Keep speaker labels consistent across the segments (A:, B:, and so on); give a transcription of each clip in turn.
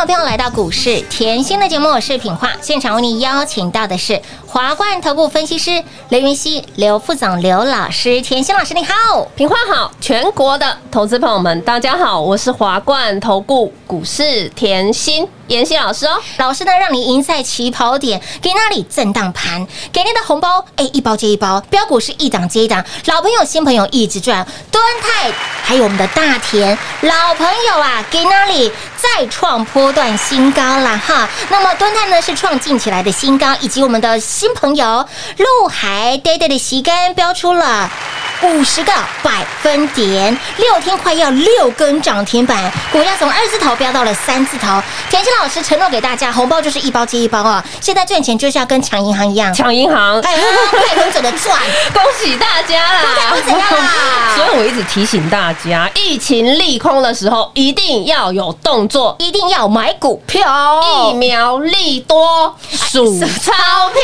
A: 欢迎听众朋友来到股市甜心的节目，我是品化，现场为你邀请到的是华冠投顾分析师刘云熙、刘副总、刘老师，甜心老师你好。
B: 平花好，全国的投资朋友们，大家好，我是华冠投顾股市甜心妍希老师哦。
A: 老师呢，让你赢在起跑点，给那里震荡盘，给您的红包，哎，一包接一包，标股是一档接一档，老朋友、新朋友一直赚，敦泰还有我们的大田，老朋友啊，给那里再创波段新高啦哈。那么敦泰呢是创近起来的新高，以及我们的新朋友陆海 day day 的旗杆标出了。五十个百分点，六天快要六根涨停板，股价从二字头飙到了三字头。田心老师承诺给大家，红包就是一包接一包啊！现在赚钱就是要跟抢银行一样，
B: 抢银行，
A: 哎，快很准的赚。
B: 恭喜大家啦！
A: 会怎样啦
B: 所以我一直提醒大家，疫情利空的时候一定要有动作。
A: 一定要买股票，
B: 疫苗利多，数钞票，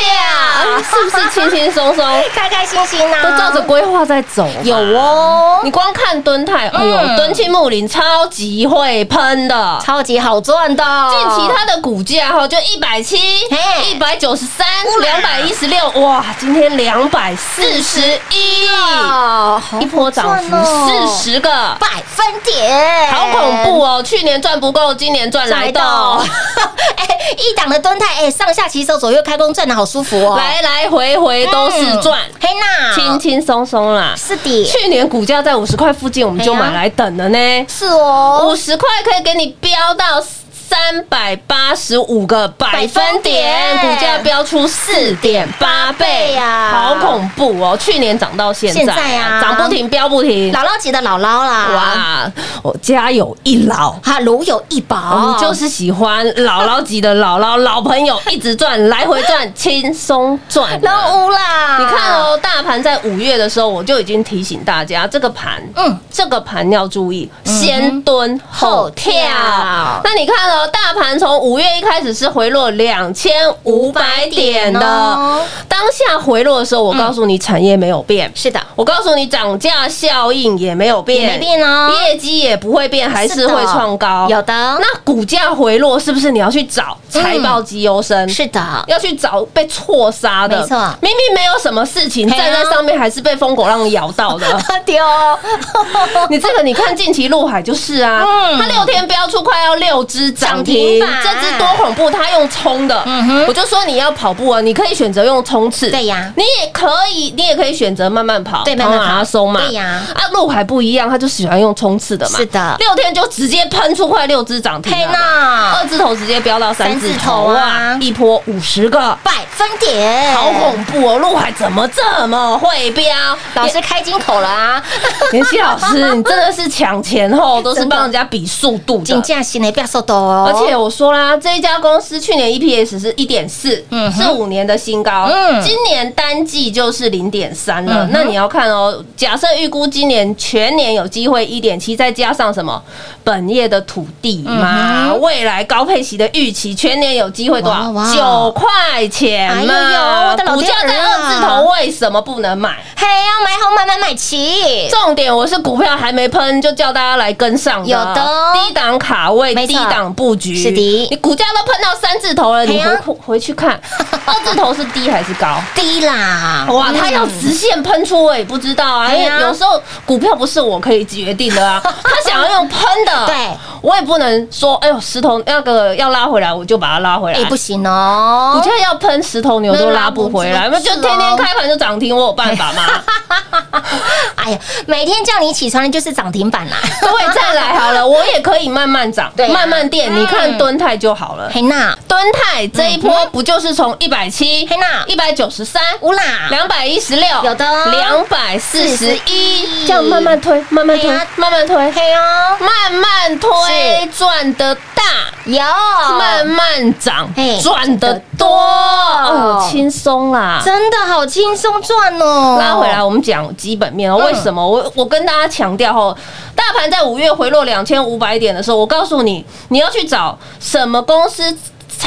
B: 是不是轻轻松松？
A: 开开心心呐、
B: 都照着规划在走。
A: 有哦，
B: 你光看敦泰，哎呦，
A: 嗯
B: 敦庆木林超级会喷的。
A: 超级好赚的。
B: 近期它的股价哈就一百七、
A: 嘿
B: 一百九十三、两百一十六，哇，今天两百四十一，
A: 哦，好
B: 一波涨幅四十个，
A: 百分点，
B: 好恐怖哦！去年赚不够，今年赚来的哦，
A: 哎，一档的蹲泰，哎，上下骑手左右开弓，赚的好舒服哦。
B: 来来回回都是赚，
A: 嘿娜，
B: 轻轻松松啦。
A: 是的，
B: 去年股价在五十块附近，我们就买来等了呢。
A: 是哦
B: 五，十块可以给你飙到三百八十五个百分点，股价飙出四点八倍
A: 倍呀
B: 好恐怖哦！去年涨到现在，
A: 现在啊
B: 涨不停，飙不停。
A: 姥姥级的姥姥啦，
B: 哇，我家有一老。
A: 哈，如有一宝，
B: 我们就是喜欢姥姥级的姥姥老朋友，一直转，来回转，轻松赚。
A: 老屋啦。
B: 你看，哦，大盘在五月的时候，我就已经提醒大家，这个盘，
A: 嗯
B: 嗯，这个盘要注意，先蹲后跳。
A: 后跳
B: 那你看哦，大盘从五月一开始是回落两千五百点的，
A: 哦。
B: 当下回落的时候，我告诉你，产业没有变，
A: 是的，
B: 我告诉你，涨价效应也没有变，
A: 也没变哦。
B: 业绩也不会变，还是会创高。
A: 有的，
B: 那股价回落，是不是你要去找财报绩优生？
A: 是的，
B: 要去找被错杀的，
A: 没错。
B: 明明没有什么事情，站在上面还是被疯狗浪咬到的。
A: 丢，
B: 你这个，你看近期陆海就是啊，
A: 嗯。
B: 它六天飙出快要六只涨
A: 涨
B: 停
A: 停，板。
B: 这只多恐怖，它用冲的。
A: 嗯哼。
B: 我就说你要跑步啊，你可以选择用冲刺，
A: 对呀。
B: 你也可以，你也可以选择慢慢跑，
A: 对慢慢跑。
B: 马拉松嘛，
A: 对呀。
B: 啊，陆海不一样，他就喜欢用冲刺的嘛，
A: 是的。
B: 六天就直接喷出快六只涨停
A: 嘿
B: 了。
A: 呐
B: 二，字头直接飙到三字
A: 头
B: 头
A: 啊。
B: 啊，一波五十个，
A: 百分点，
B: 好恐怖哦！陆海怎么这么会飙？
A: 老师开金口了啊，
B: 妍希老师，你真的是抢前后都是帮人家比速度
A: 金
B: 的。
A: 价新的不要受多哦，
B: 而且我说啦，这一家公司去年 EPS 是一点四，
A: 嗯
B: 是五年的新高。
A: 嗯。
B: 今年单季就是零点三了。
A: 嗯
B: 那你要看哦，假设预估今年全年有机会一点七，再加上什么？本业的土地嘛，
A: 嗯
B: 未来高配息的预期，全年有机会多少？九块钱
A: 哎呦呦
B: 嘛股价
A: 天儿啊。
B: 在二字头，为什么不能买？
A: 嘿，要买好买买买齐，
B: 重点我是股票还没喷，就叫大家来跟上的。
A: 有的哦。
B: 低档卡位，低档布局。
A: 是的
B: 你股价都喷到三字头了，你回回去看，二字头是低还是高？
A: 低啦，
B: 哇，它要
A: 嗯
B: 直线喷出，我也不知道啊。有时候股票不是我可以决定的啊，他想要用喷的，
A: 对，
B: 我也不能说，哎呦，石头那个要拉回来，我就把它拉回来
A: 哎，。不行哦
B: 股，价要喷石头牛都拉不回来，
A: 那
B: 就天天开盘就涨停，我有办法吗？
A: 哎呀，每天叫你起床的就是涨停板啦，
B: 各位再来好了，我也可以慢慢涨，
A: 对啊
B: 慢慢垫。
A: 嗯
B: 你看敦泰就好了，
A: 黑娜，
B: 敦泰这一波不就是从一百七、
A: 黑娜。
B: 一百九十三、
A: 乌啦，
B: 两百一十六，
A: 有的
B: 两百四十一
A: ，41
B: 这样慢慢推，慢慢推。慢慢推，
A: 嘿哦，
B: 慢慢推，赚得大。
A: 有，
B: 慢慢涨，赚得多，哦，轻松啦。
A: 真的好轻松赚哦，
B: 拉回来，我们讲基本面哦。
A: 嗯
B: 为什么？我我跟大家强调哦，大盘在五月回落两千五百点的时候，我告诉你，你要去找什么公司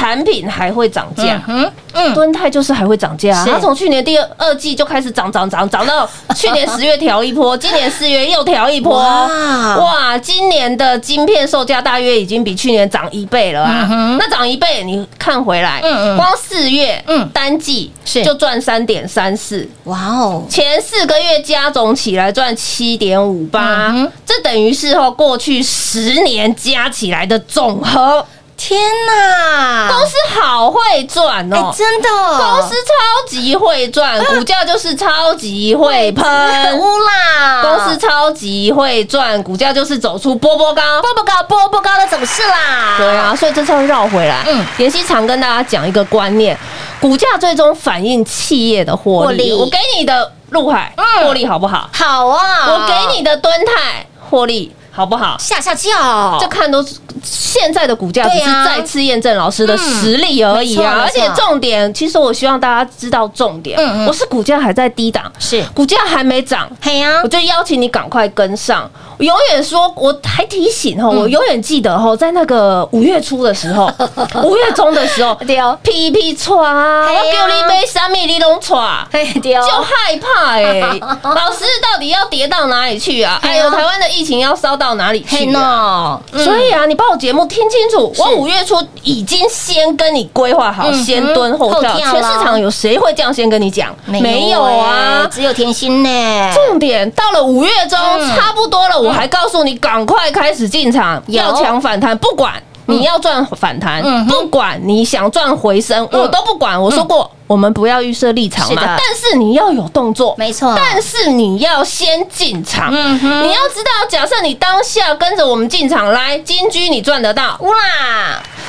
B: 产品还会涨价。
A: 嗯嗯，
B: 敦泰就是还会涨价它从去年第二二季就开始涨涨涨，涨到去年十月调一波，今年四月又调一波，
A: 哇。
B: 哇！今年的晶片售价大约已经比去年涨一倍了啊。
A: 嗯！
B: 那涨一倍，你看回来，
A: 嗯嗯。
B: 光四月
A: 嗯。
B: 单季
A: 是。
B: 就赚三点三四，
A: 哇哦，
B: 前四个月加总起来赚七点五八这等于是哦过去十年加起来的总和。
A: 天哪，
B: 公司好会赚
A: 哎
B: 哦，
A: 真的，
B: 公司超级会赚，股价就是超级会喷。
A: 乌啦，
B: 公司超级会赚，股价就是走出波波高。
A: 波波高波波高的走势啦，
B: 对啊，所以这次要绕回来。妍希常跟大家讲一个观念，股价最终反映企业的获利。
A: 利。
B: 我给你的陆海
A: 嗯。
B: 获利好不好？
A: 好啊，
B: 我给你的敦泰获利好不好？
A: 下下叫，
B: 这看都是现在的股价，只是再次验证老师的实力而已啊！而且重点，其实我希望大家知道重点我是股价还在低档，
A: 是
B: 股价还没涨。
A: 嘿呀
B: 我，就邀请你赶快跟上。我永远说，我还提醒
A: 嗯
B: 哈，我永远记得哈，在那个五月初的时候，五月中的时候，
A: 对哦
B: 屁屁错啊，
A: 嘿啊
B: 我叫你买三米你拢错。
A: 嘿对哦，
B: 就害怕哎、老师到底要跌到哪里去啊？哎呦，台湾的疫情要烧到哪里去、啊？
A: 呢，嗯
B: 所以啊，你把我节目听清楚，我五月初已经先跟你规划好，先蹲后跳。全市场有谁会这样先跟你讲？没有
A: 欸
B: 啊。
A: 只有甜心呢，
B: 重点到了五月中，
A: 嗯
B: 差不多了，我还告诉你赶快开始进场，要抢反弹，不管。你要赚反弹不管你想赚回升，我都不管。我说过，我们不要预设立场嘛，但是你要有动作，
A: 没错。
B: 但是你要先进场，
A: 嗯哼。
B: 你要知道，假设你当下跟着我们进场来，金居你赚得到，
A: 哇，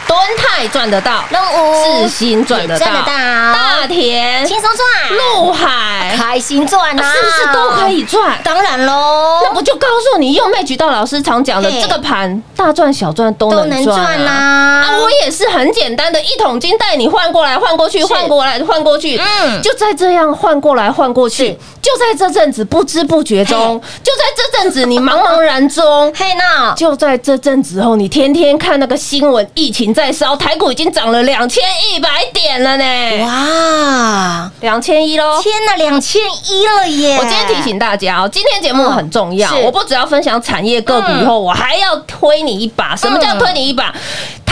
B: 敦泰赚得到，
A: 任务
B: 世新赚得到，大田、
A: 轻松赚，
B: 陆海，
A: 开心赚啊，
B: 是不是都可？以赚？
A: 当然喽，
B: 那不就告诉你，用麦举到老师常讲的
A: 嘿。
B: 这个盘大赚小赚都
A: 都能
B: 能赚
A: 赚
B: 我也是很简单的一桶金带你换过来换过去，换过来换过去，
A: 嗯
B: 就在这样换过来换过去，就在这阵子不知不觉中，就在这阵子你茫茫然中。
A: 嘿那，
B: 就在这阵子后，你天天看那个新闻，疫情在烧，台股已经涨了两千一百点了呢，
A: 哇，
B: 两千一喽！
A: 天哪，两千一了耶！
B: 我今天提醒大家哦，今天节目很重要，我不只要分享产业个股以后，我还要推你一把。什么叫推你一把？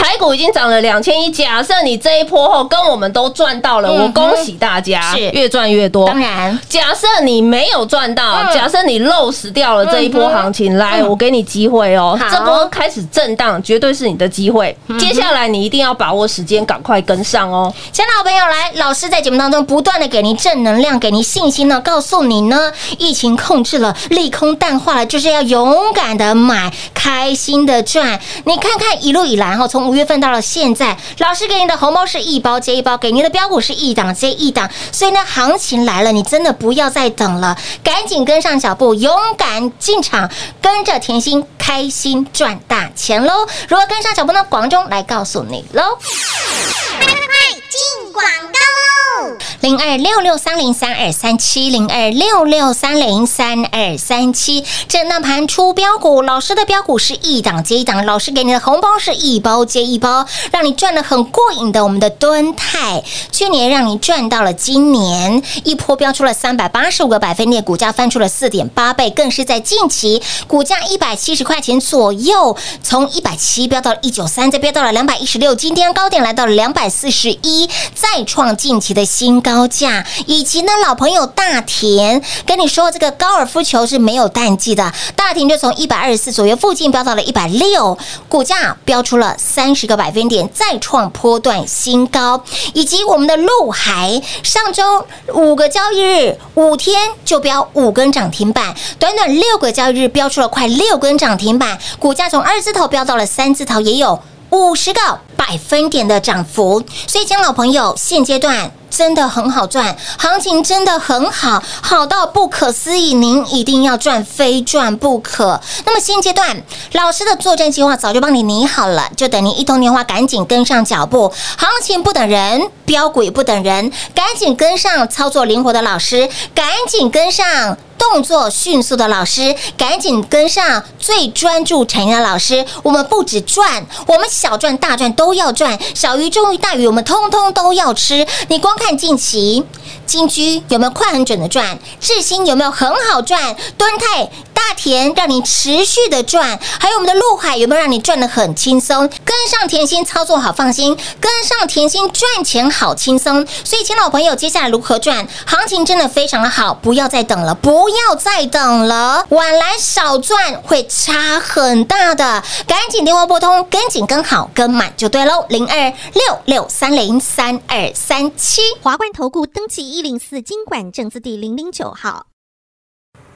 B: 台股已经涨了两千一，假设你这一波后跟我们都赚到了，
A: 嗯
B: 我恭喜大家，
A: 是。
B: 越赚越多。
A: 当然。
B: 假设你没有赚到，
A: 嗯。
B: 假设你漏死掉了这一波行情，来，
A: 嗯。
B: 我给你机会哦。这波开始震荡，绝对是你的机会。接下来你一定要把握时间，赶快跟上哦。
A: 亲爱的好朋友，来，老师在节目当中不断的给您正能量，给您信心呢，告诉你呢，疫情控制了，利空淡化了，就是要勇敢的买，开心的赚。你看看一路以来哈，从五月份到了现在，老师给你的红包是一包接一包，给您的标股是一档接一档，所以呢，行情来了，你真的不要再等了，赶紧跟上脚步，勇敢进场，跟着甜心开心赚大钱喽！如何跟上脚步呢？广中来告诉你喽。拜拜，进广告喽。零二六六三零三二三七零二六六三零三二三七，震荡盘出标股，老师的标股是一档接一档，老师给你的红包是一包接一包，让你赚的很过瘾的。我们的敦泰去年让你赚到了，今年一波标出了三百八十五个百分点，股价翻出了四点八倍，更是在近期股价一百七十块钱左右，从一百七飙到了一九三，再飙到了两百一十六，今天高点来到了两百四十一，再创近期的新高价。以及呢，老朋友大田跟你说，这个高尔夫球是没有淡季的，大田就从一百二十四左右附近飙到了一百六，股价飙出了三十个百分点，再创波段新高。以及我们的陆海，上周五个交易日，五天就飙五根涨停板，短短六个交易日飙出了快六根涨停板，股价从二字头飙到了三字头，也有。五十个百分点的涨幅，所以，亲爱的老朋友，现阶段真的很好赚，行情真的很好，好到不可思议，您一定要赚，非赚不可。那么现阶段，老师的作战计划早就帮你拟好了，就等您一通电话，赶紧跟上脚步。行情不等人，标股也不等人，赶紧跟上操作灵活的老师，赶紧跟上。动作迅速的老师，赶紧跟上最专注产业的老师。我们不止赚，我们小赚大赚都要赚，小鱼中鱼大鱼，我们通通都要吃。你光看近期金居有没有快很准的赚？智新有没有很好赚？敦泰、大田让你持续的赚，还有我们的陆海有没有让你赚的很轻松？跟上甜心操作好放心，跟上甜心赚钱好轻松。所以，亲老朋友，接下来如何赚？行情真的非常的好，不要再等了，不要再等了，晚来少赚会差很大的。赶紧电话拨通，跟紧跟好跟满就对喽，零二六六三零三二三七。
C: 华冠投顾登记一零四经管证字第零零九号。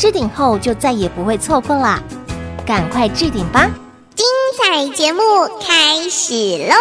C: 置顶后就再也不会错过啦，赶快置顶吧！
D: 精彩节目开始喽！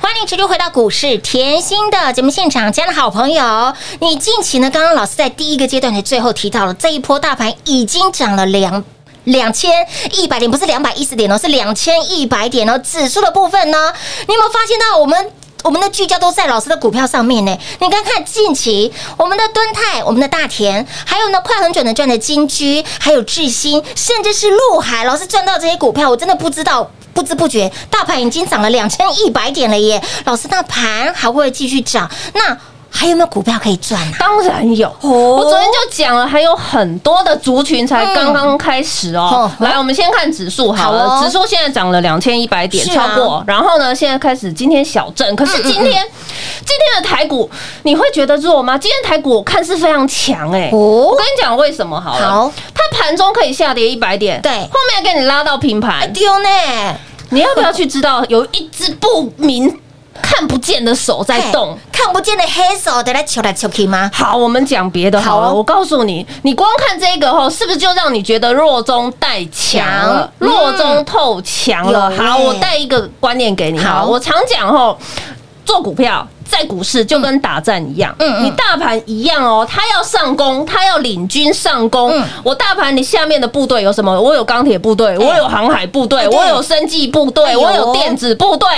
A: 欢迎持续回到股市甜心的节目现场，亲爱的好朋友，你近期呢？刚刚老师在第一个阶段的最后提到了，这一波大盘已经涨了两。两千一百点不是两百一十点哦，是两千一百点哦。指数的部分呢，你有没有发现到我们我们的聚焦都在老师的股票上面呢？你看看近期我们的敦泰、我们的大田，还有呢快很准的赚的金居，还有智新，甚至是陆海，老师赚到这些股票，我真的不知道。不知不觉，大盘已经涨了两千一百点了耶！老师，那盘还会继续涨？那还有没有股票可以赚啊？
B: 当然有，我昨天就讲了，还有很多的族群才刚刚开始哦。
A: 嗯。
B: 来，我们先看指数好
A: 好
B: 了，
A: 哦。
B: 指数现在涨了两千一百点，
A: 啊。
B: 超过。然后呢，现在开始今天小震，可是今天今天的台股你会觉得弱吗？今天台股我看是非常强哎。
A: 哦。
B: 我跟你讲为什么好了，
A: 好。
B: 它盘中可以下跌一百点，
A: 对。
B: 后面给你拉到平盘，
A: 丢呢？
B: 你要不要去知道有一只不明看不见的手在动？
A: 看不见的黑手在那敲来敲去吗？
B: 好，我们讲别的好了。我告诉你，你光看这个吼，是不是就让你觉得弱中带强弱中透强了？
A: 有
B: 好，我带一个观念给你。
A: 好
B: 好，我常讲吼，做股票。在股市就跟打战一样，你大盘一样哦，它要上攻，它要领军上攻。
A: 嗯
B: 我大盘你下面的部队有什么？我有钢铁部队，我有航海部队，我有生技部队，我有电子部队。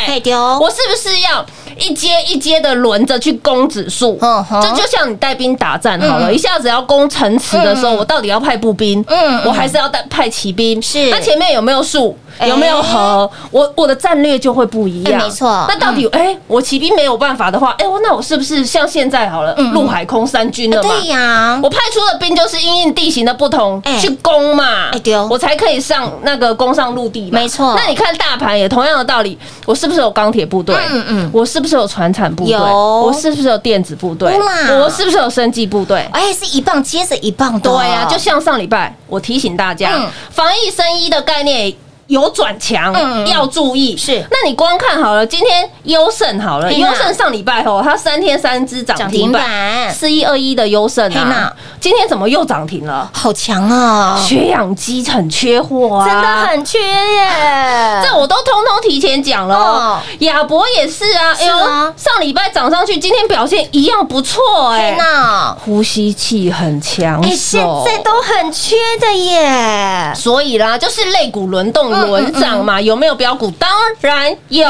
B: 我是不是要一阶一阶的轮着去攻指数？这就像你带兵打战好了，
A: 嗯
B: 一下子要攻城池的时候，我到底要派步兵？
A: 嗯嗯
B: 我还是要带派骑兵？
A: 是
B: 那前面有没有树？
A: 哎
B: 有没有河？我我的战略就会不一样。
A: 哎没错
B: 那到底哎，我骑兵没有办法的话，哎，我那我是不是像现在好了，陆海空三军了嘛？
A: 对呀，
B: 我派出的兵就是因应地形的不同
A: 哎
B: 去攻嘛，
A: 哎对哦
B: 我才可以上那个攻上陆地嘛。
A: 没错
B: 那你看大盘也同样的道理，我是不是有钢铁部队？
A: 嗯嗯
B: 我是不是有船产部队？
A: 有
B: 我是不是有电子部队？
A: 哇
B: 我是不是有生技部队？
A: 哎，是一棒接着一棒的哦，
B: 对呀、就像上礼拜我提醒大家，
A: 嗯
B: 防疫生医的概念。有转强，要注意。
A: 是。
B: 那你光看好了，今天优胜好了，优胜上礼拜哦，它三天三只涨
A: 涨停
B: 停板，
A: 板，
B: 四一二一的优胜
A: 天呐
B: 啊，今天怎么又涨停了？
A: 好强啊，
B: 血氧机很缺货啊，
A: 真的很缺耶，
B: 这我都通通提前讲了。亚博也是啊，哎呦上礼拜涨上去，今天表现一样不错哎。
A: 天。哪，
B: 呼吸器很抢
A: 哎，现，在都很缺的耶，
B: 所以啦，就是肋骨轮动
A: 嗯
B: 轮涨嘛，有没有标股？当然有。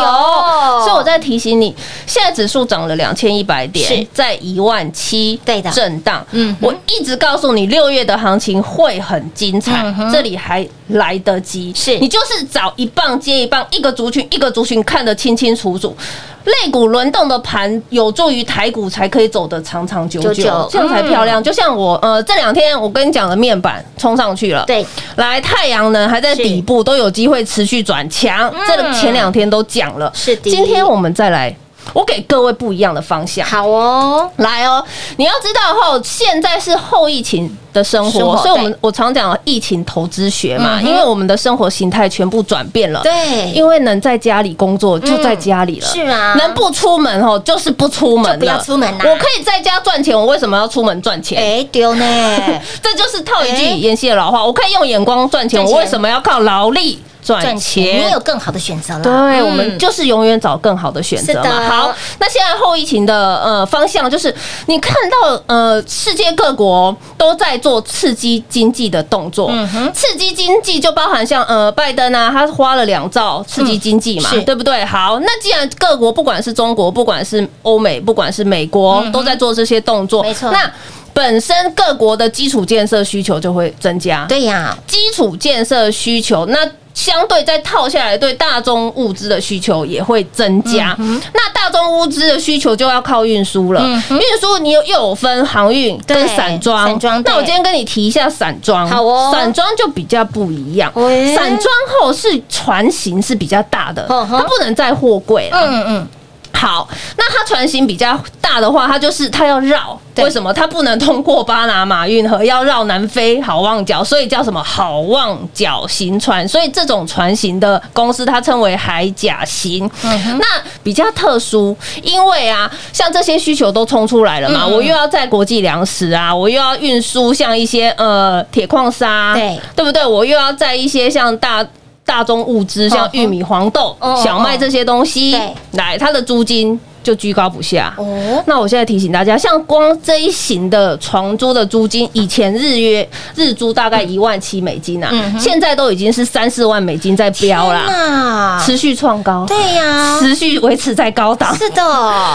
B: 所以我在提醒你，现在指数涨了两千一百点，在一万七，
A: 对的
B: 震荡。
A: 嗯
B: 我一直告诉你，六月的行情会很精彩这里还来得及。
A: 是
B: 你就是找一棒接一棒，一个族群一个族群看得清清楚楚。肋骨轮动的盘有助于台股才可以走得长长久久，这样才漂亮。就像我呃这两天我跟你讲的面板冲上去了，
A: 对，
B: 来，太阳能还在底部，都有机会持续转强。这个前两天都讲了，
A: 嗯是的
B: 今天我们再来，我给各位不一样的方向。
A: 好哦，
B: 来哦，你要知道后，现在是后疫情的生
A: 生活
B: 活，所以我们我常讲疫情投资学嘛，
A: 嗯
B: 因为我们的生活形态全部转变了。
A: 对，
B: 因为能在家里工作就在家里了，
A: 是啊。
B: 能不出门哦，就是不出门了，
A: 不要出门啦。
B: 我可以在家赚钱，我为什么要出门赚钱？
A: 哎丢呢，
B: 这就是套一句
A: 哎。
B: 妍希的老话，我可以用眼光赚钱。我为什么要靠劳力赚
A: 赚钱
B: 钱？
A: 你有更好的选择了，
B: 对，
A: 嗯。
B: 我们就是永远找更好的选择
A: 是的。
B: 嘛。好，那现在后疫情的呃方向就是，你看到呃世界各国都在做刺激经济的动作，
A: 嗯哼。
B: 刺激经济就包含像呃拜登啊，他花了两兆刺激经济嘛，
A: 嗯
B: 对不对？好，那既然各国不管是中国，不管是欧美，不管是美国，都在做这些动作，
A: 嗯没错。
B: 那本身各国的基础建设需求就会增加，
A: 对呀，
B: 基础建设需求，那相对再套下来，对大宗物资的需求也会增加。那大宗物资的需求就要靠运输了。运输你有又有分航运跟散装。
A: 散装
B: 那我今天跟你提一下散装。
A: 好哦
B: 散装就比较不一样。
A: 喂
B: 散装后是船型是比较大的，它不能载货柜了。
A: 嗯嗯，
B: 好，那它船型比较大的话，它就是它要绕，为什么？它不能通过巴拿马运河，要绕南非好望角，所以叫什么好望角型船？所以这种船型的公司，它称为海甲型。那比较特殊，因为啊，像这些需求都冲出来了嘛，我又要在国际粮食啊，我又要运输像一些呃铁矿砂，
A: 对
B: 对不对？我又要在一些像大。大宗物资像玉米、黄豆
A: 哦、
B: 小麦这些东西，来它的租金就居高不下。
A: 哦，
B: 那我现在提醒大家，像光这一型的床租的租金，以前日约日租大概一万七美金啊，现在都已经是三四万美金在飙啦，
A: 啦
B: 持续创高，
A: 对呀，
B: 持续维持在高档。
A: 是的，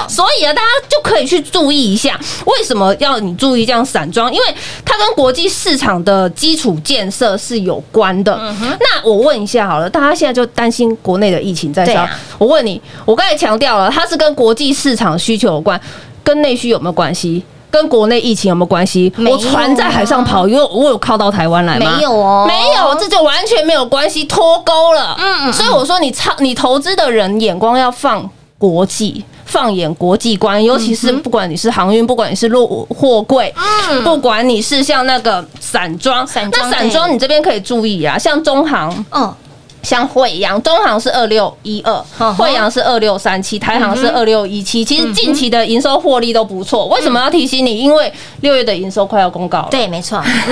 B: 所以啊，大家就可以去注意一下，为什么要你注意这样散装？因为它跟国际市场的基础建设是有关的。那我问一下好了，大家现在就担心国内的疫情在烧。
A: 啊
B: 我问你，我刚才强调了，它是跟国际市场需求有关，跟内需有没有关系？跟国内疫情有没有关系？
A: 啊
B: 我船在海上跑，因为我有靠到台湾来吗？
A: 没有哦
B: 没有，这就完全没有关系，脱钩了。
A: 嗯嗯
B: 所以我说你操，你投资的人眼光要放国际。放眼国际观，尤其是不管你是航运，不管你是落货柜，嗯不管你是像那个散装，
A: 散装
B: 那散装你这边可以注意啊，像中航，
A: 哦，
B: 像惠阳，中航是二六一二惠阳是二六三七，台航是二六一七。其实近期的营收获利都不错。为什么要提醒你？因为六月的营收快要公告了。
A: 对，没错，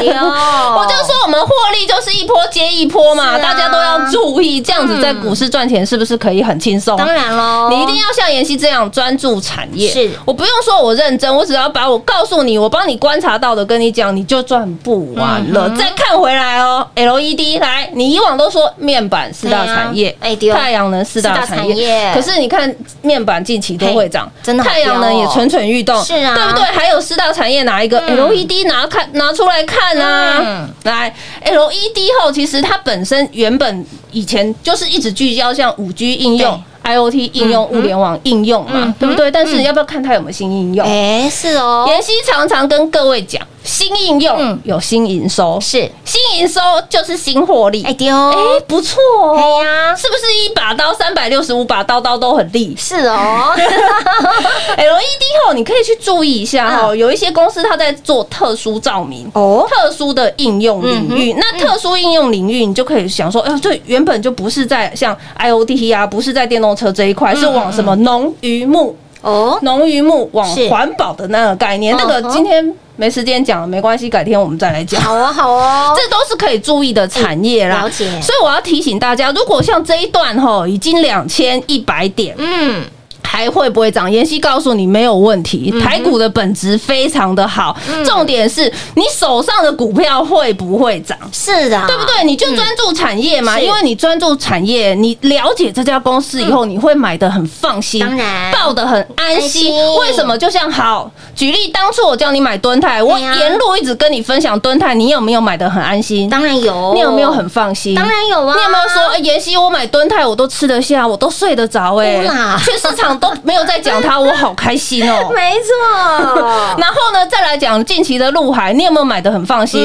A: 对哦
B: 我就说我们获利就是一波接一波嘛，
A: 啊
B: 大家都要注意，这样子在股市赚钱是不是可以很轻松？
A: 当然喽，
B: 你一定要像妍希这样专注产业。
A: 是
B: 我不用说我认真，我只要把我告诉你，我帮你观察到的跟你讲，你就赚不完
A: 嗯
B: 了。再看回来哦，LED 来，你以往都说面板四大产业，太阳能四大产
A: 业
B: 业，可是你看面板近期都会涨，
A: 真的好
B: 太阳能也蠢蠢欲动，
A: 是啊
B: 对不对？还有四大产业哪一个
A: 嗯
B: LED 拿看拿出来看啊
A: 嗯？
B: 来 LED 后，其实它本身原本以前就是一直聚焦像五 G 应用。IOT 应用、物联网应用嘛，对不对？但是要不要看它有没有新应用？
A: 哎，是哦，
B: 妍希常常跟各位讲，新应用
A: 嗯。
B: 有新营收，
A: 是，
B: 新营收就是新获利。
A: 哎丢，
B: 哎，不错哦，
A: 哎呀。
B: 是不是一把刀三百六十五把刀刀都很利？
A: 是哦，
B: LED 后，你可以去注意一下哦，有一些公司它在做特殊照明
A: 哦。
B: 特殊的应用领域。那特殊应用领域，你就可以想说，哎呦，这原本就不是在像 IOT 啊，不是在电动车这一块，是往什么农渔牧、
A: 哦，
B: 农渔牧往
A: 是。
B: 环保的那个概念。那个今天没时间讲了，没关系，改天我们再来讲。
A: 好哦，好哦，
B: 这都是可以注意的产业啦。
A: 了解
B: 所以我要提醒大家，如果像这一段哈已经两千一百点，
A: 嗯，
B: 还会不会涨？妍希告诉你没有问题，台股的本质非常的好，重点是你手上的股票会不会涨？
A: 是的，
B: 对不对？你就专注产业嘛，因为你专注产业，你了解这家公司以后，你会买的很放心，
A: 当然
B: 抱的很安
A: 安
B: 心。为什么？就像好举例，当初我叫你买敦泰，我沿路一直跟你分享敦泰，你有没有买的很安心？
A: 当然有，
B: 你有没有很放心？
A: 当然有啊，
B: 你有没有说，哎，妍希，我买敦泰，我都吃得下，我都睡得着，哎去市场都没有在讲它，我好开心哦。
A: 没错，
B: 然后呢，再来讲近期的陆海，你有没有买的很放心？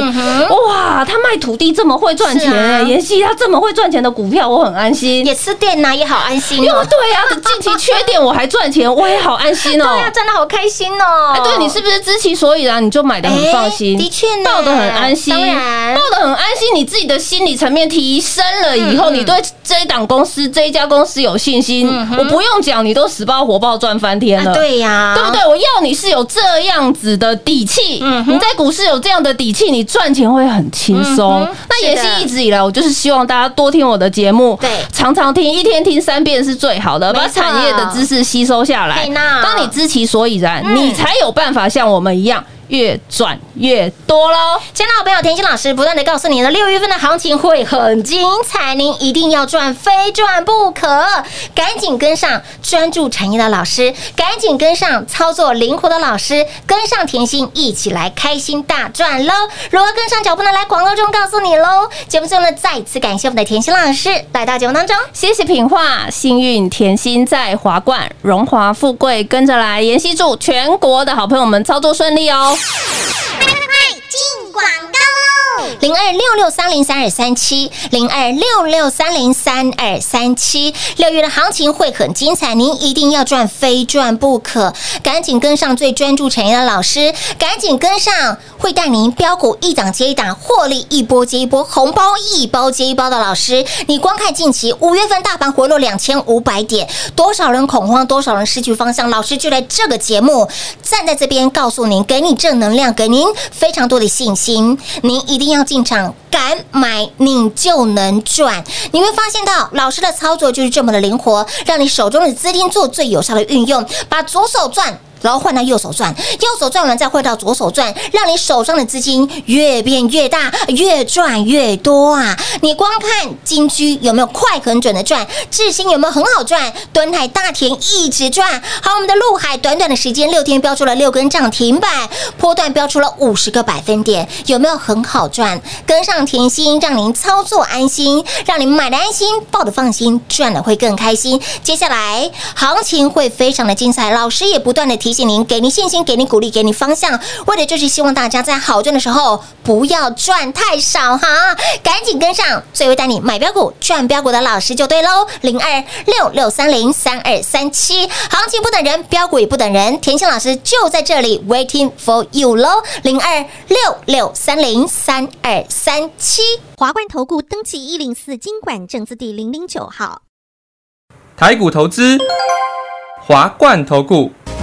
B: 哇，他卖土地这么会赚钱
A: 是啊。
B: 哎，妍希他这么会赚钱的股票，我很安心。
A: 也吃电呐，也好安心
B: 因为
A: 哦，
B: 对呀、近期缺电我还赚钱，我也好安心哦。
A: 对呀，赚的好开心哦。
B: 哎，，对你是不是知其所以然，你就买的很放心？
A: 哎的确呢。
B: 抱的很安心，
A: 当然。
B: 抱的很安心，你自己的心理层面提升了以
A: 嗯
B: 后，你对这一档公司、这一家公司有信心，我不用讲，你都死抱活抱赚翻天了。
A: 啊对呀，
B: 对不对？我要你是有这样子的底气，
A: 嗯
B: 你在股市有这样的底气，你赚钱会很轻松
A: 嗯。
B: 那也
A: 是
B: 一直以来，我就是希望大家多听我的节目，
A: 对
B: 常常听，一天听三遍是最好的，把产业的知识吸收下来。当你知其所以然，
A: 嗯
B: 你才有办法像我们一样。越赚越多喽。
A: 亲爱的好朋友，甜心老师不断的告诉你的，六月份的行情会很精彩，您一定要赚，非赚不可。赶紧跟上专注产业的老师，赶紧跟上操作灵活的老师，跟上甜心，一起来开心大赚喽！如何跟上脚步呢？来广告中告诉你喽。节目最后呢，再次感谢我们的甜心老师来到节目当中。
B: 谢谢品画，幸运甜心在华冠，荣华富贵跟着来。妍希祝全国的好朋友们操作顺利哦。
D: 快进广告！
A: 零二六六三零三二三七，零二六六三零三二三七。六月的行情会很精彩，您一定要赚，非赚不可。赶紧跟上最专注产业的老师，赶紧跟上会带您标股一档接一档，获利一波接一波，红包一包接一包的老师。你光看近期五月份大盘回落两千五百点，多少人恐慌，多少人失去方向，老师就在这个节目站在这边告诉您，给你正能量，给您非常多的信心。您一定要进场，敢买你就能赚。你会发现到老师的操作就是这么的灵活，让你手中的资金做最有效的运用，把左手赚。然后换到右手转，右手转完再换到左手转，让你手上的资金越变越大，越赚越多啊！你光看金居有没有快很准的赚，智新有没有很好赚，敦海大田一直赚，好，我们的陆海短短的时间六天标出了六根涨停板，波段标出了五十个百分点，有没有很好赚？跟上甜心，让您操作安心，让您买的安心，抱的放心，赚的会更开心。接下来行情会非常的精彩，老师也不断的提醒您，给您信心，给您鼓励，给您方向，为的就是希望大家在好赚的时候不要赚太少哈，赶紧跟上最会带你买标股、赚标股的老师就对喽，零二六六三零三二三七，行情不等人，标股也不等人，甜心老师就在这里 waiting for you 喽，零二六六三零三二三七。
D: 华冠投顾登记一零四经管证字第零零九号。
E: 台股投资，华冠投顾。